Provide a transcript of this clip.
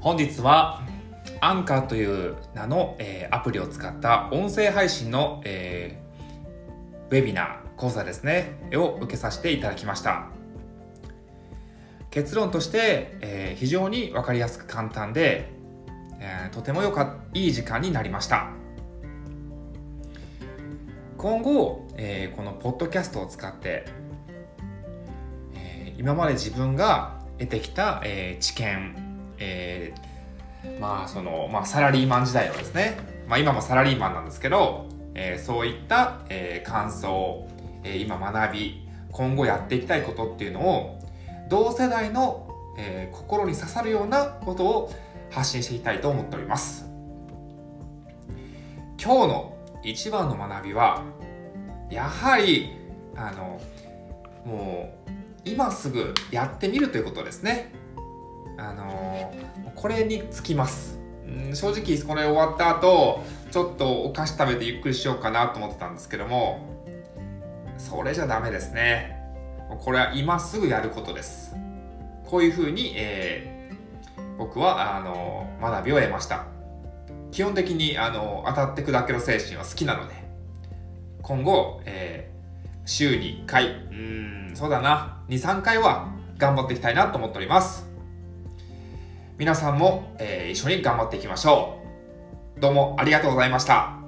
本日はアンカーという名の、えーアプリを使った音声配信の、えーウェビナー講座ですね。を受けさせていただきました。結論として、えー非常に分かりやすく簡単で、えーとてもよかいい時間になりました。今後、えーこのポッドキャストを使って、えー今まで自分が得てきた、えー知見、えーまあその、まあ、サラリーマン時代のですね、まあ、今もサラリーマンなんですけど、えーそういった、えー感想、えー今学び今後やっていきたいことっていうのを同世代の、えー心に刺さるようなことを発信していきたいと思っております。今日の一番の学びはやはりあのもう今すぐやってみるということですね。あのこれにつきます。うん正直これ終わった後ちょっとお菓子食べてゆっくりしようかなと思ってたんですけどもそれじゃダメですね。これは今すぐやることです。こういうふうに、えー僕はあの学びを得ました。基本的にあの当たって砕ける精神は好きなので今後、えー週に1回うーんそうだな23回は頑張っていきたいなと思っております皆さんも、えー一緒に頑張っていきましょう。どうもありがとうございました。